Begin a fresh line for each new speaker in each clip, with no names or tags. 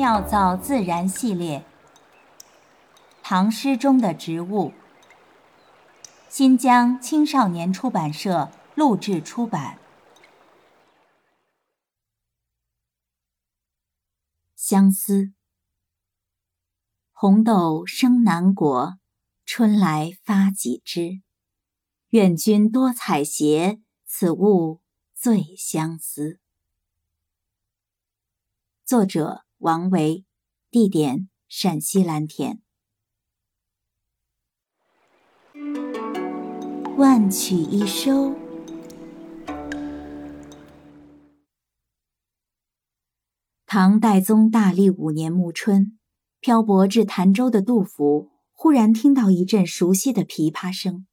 妙造自然系列，唐诗中的植物。新疆青少年出版社录制出版。相思。红豆生南国，春来发几枝。愿君多采撷，此物最相思。作者。王维，地点陕西蓝田。万曲一收。唐代宗大历五年暮春，漂泊至潭州的杜甫忽然听到一阵熟悉的琵琶声，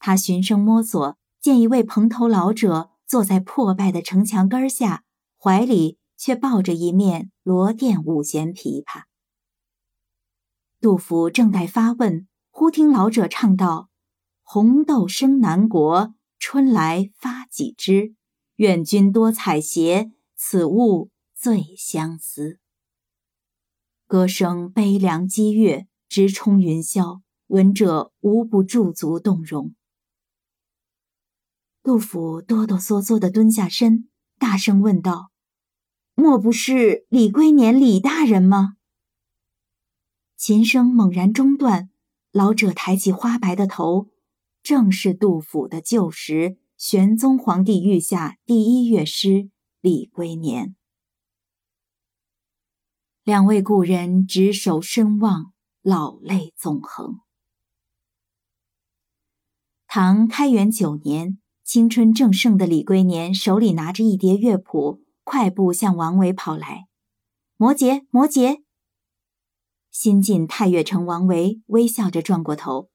他循声摸索，见一位蓬头老者坐在破败的城墙根下，怀里。却抱着一面罗甸五弦琵琶。杜甫正待发问，忽听老者唱道：“红豆生南国，春来发几枝。愿君多采撷，此物最相思。”歌声悲凉激越，直冲云霄，闻者无不驻足动容。杜甫哆哆嗦嗦地蹲下身，大声问道。莫不是李龟年李大人吗？琴声猛然中断，老者抬起花白的头，正是杜甫的旧识玄宗皇帝御下第一乐师李龟年。两位故人执手深望，老泪纵横。唐开元九年，青春正盛的李龟年手里拿着一叠乐谱。快步向王维跑来，摩羯，摩羯。新晋太岳城王维微笑着转过头：“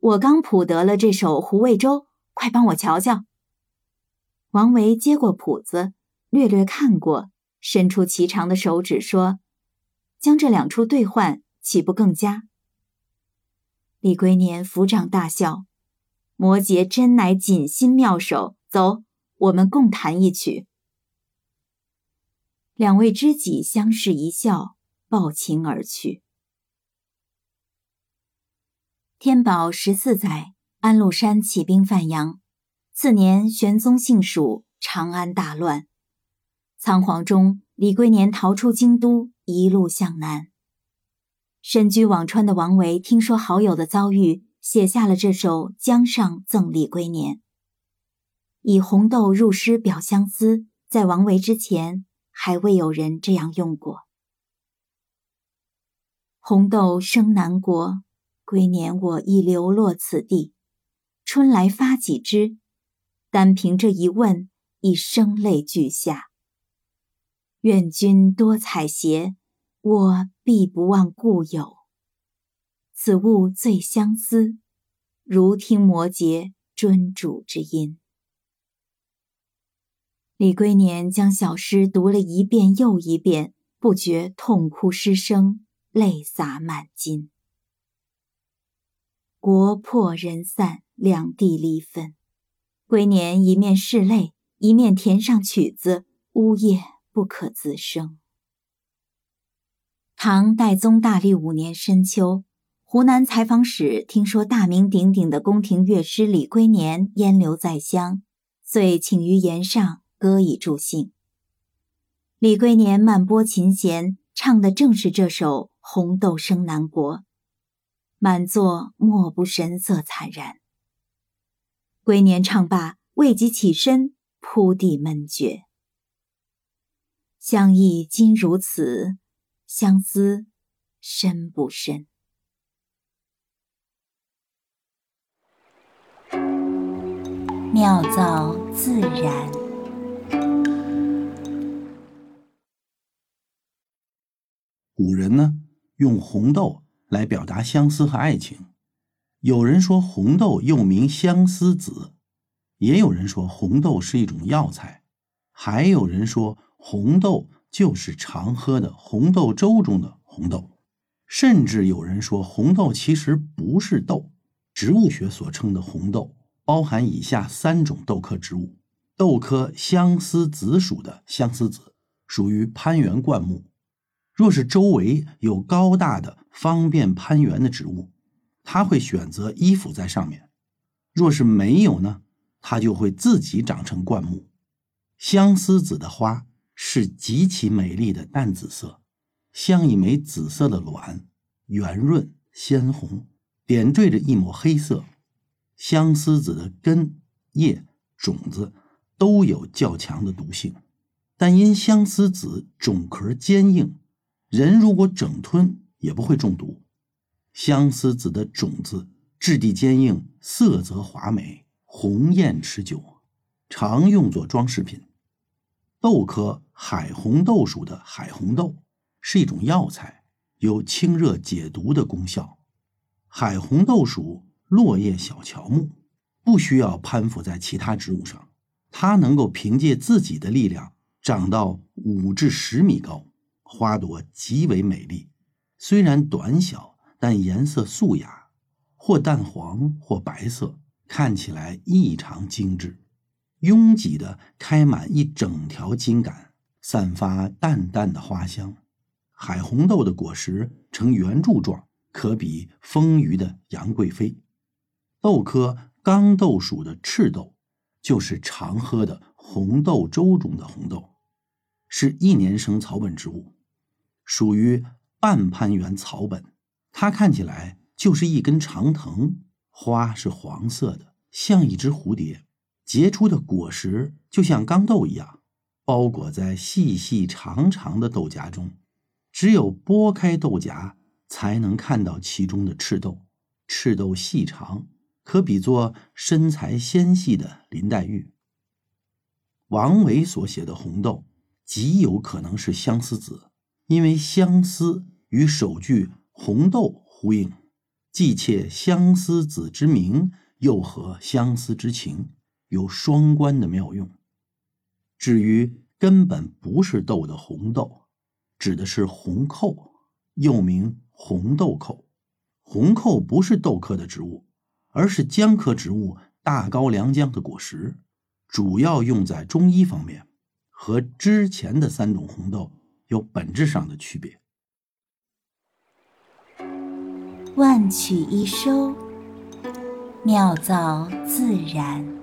我刚谱得了这首《胡魏州》，快帮我瞧瞧。”王维接过谱子，略略看过，伸出颀长的手指说：“将这两处兑换，岂不更佳？”李龟年抚掌大笑：“摩羯真乃锦心妙手，走，我们共弹一曲。”两位知己相视一笑，抱琴而去。天宝十四载，安禄山起兵范阳。次年，玄宗幸蜀，长安大乱。仓皇中，李龟年逃出京都，一路向南。身居辋川的王维听说好友的遭遇，写下了这首《江上赠李龟年》，以红豆入诗表相思。在王维之前。还未有人这样用过。红豆生南国，归年我亦流落此地。春来发几枝，单凭这一问，已声泪俱下。愿君多采撷，我必不忘故友。此物最相思，如听摩诘尊主之音。李龟年将小诗读了一遍又一遍，不觉痛哭失声，泪洒满襟。国破人散，两地离分，龟年一面拭泪，一面填上曲子，呜咽不可自生。唐代宗大历五年深秋，湖南采访使听说大名鼎鼎的宫廷乐师李龟年烟留在乡，遂请于岩上。歌以助兴。李龟年慢拨琴弦，唱的正是这首《红豆生南国》，满座莫不神色惨然。龟年唱罢，未及起身，扑地闷绝。相忆今如此，相思深不深？妙造自然。
古人呢，用红豆来表达相思和爱情。有人说红豆又名相思子，也有人说红豆是一种药材，还有人说红豆就是常喝的红豆粥中的红豆，甚至有人说红豆其实不是豆。植物学所称的红豆，包含以下三种豆科植物：豆科相思子属的相思子，属于攀援灌木。若是周围有高大的、方便攀援的植物，它会选择依附在上面；若是没有呢，它就会自己长成灌木。相思子的花是极其美丽的淡紫色，像一枚紫色的卵，圆润鲜红，点缀着一抹黑色。相思子的根、叶、种子都有较强的毒性，但因相思子种壳坚硬。人如果整吞也不会中毒。相思子的种子质地坚硬，色泽华美，红艳持久，常用作装饰品。豆科海红豆属的海红豆是一种药材，有清热解毒的功效。海红豆属落叶小乔木，不需要攀附在其他植物上，它能够凭借自己的力量长到五至十米高。花朵极为美丽，虽然短小，但颜色素雅，或淡黄或白色，看起来异常精致。拥挤的开满一整条茎秆，散发淡淡的花香。海红豆的果实呈圆柱状，可比丰腴的杨贵妃。豆科刚豆属的赤豆，就是常喝的红豆粥中的红豆，是一年生草本植物。属于半攀援草本，它看起来就是一根长藤，花是黄色的，像一只蝴蝶，结出的果实就像刚豆一样，包裹在细细长长的豆荚中，只有剥开豆荚，才能看到其中的赤豆。赤豆细长，可比作身材纤细的林黛玉。王维所写的红豆，极有可能是相思子。因为相思与首句红豆呼应，既窃相思子之名，又合相思之情，有双关的妙用。至于根本不是豆的红豆，指的是红扣，又名红豆蔻。红蔻不是豆科的植物，而是姜科植物大高粱姜的果实，主要用在中医方面，和之前的三种红豆。有本质上的区别。
万曲一收，妙造自然。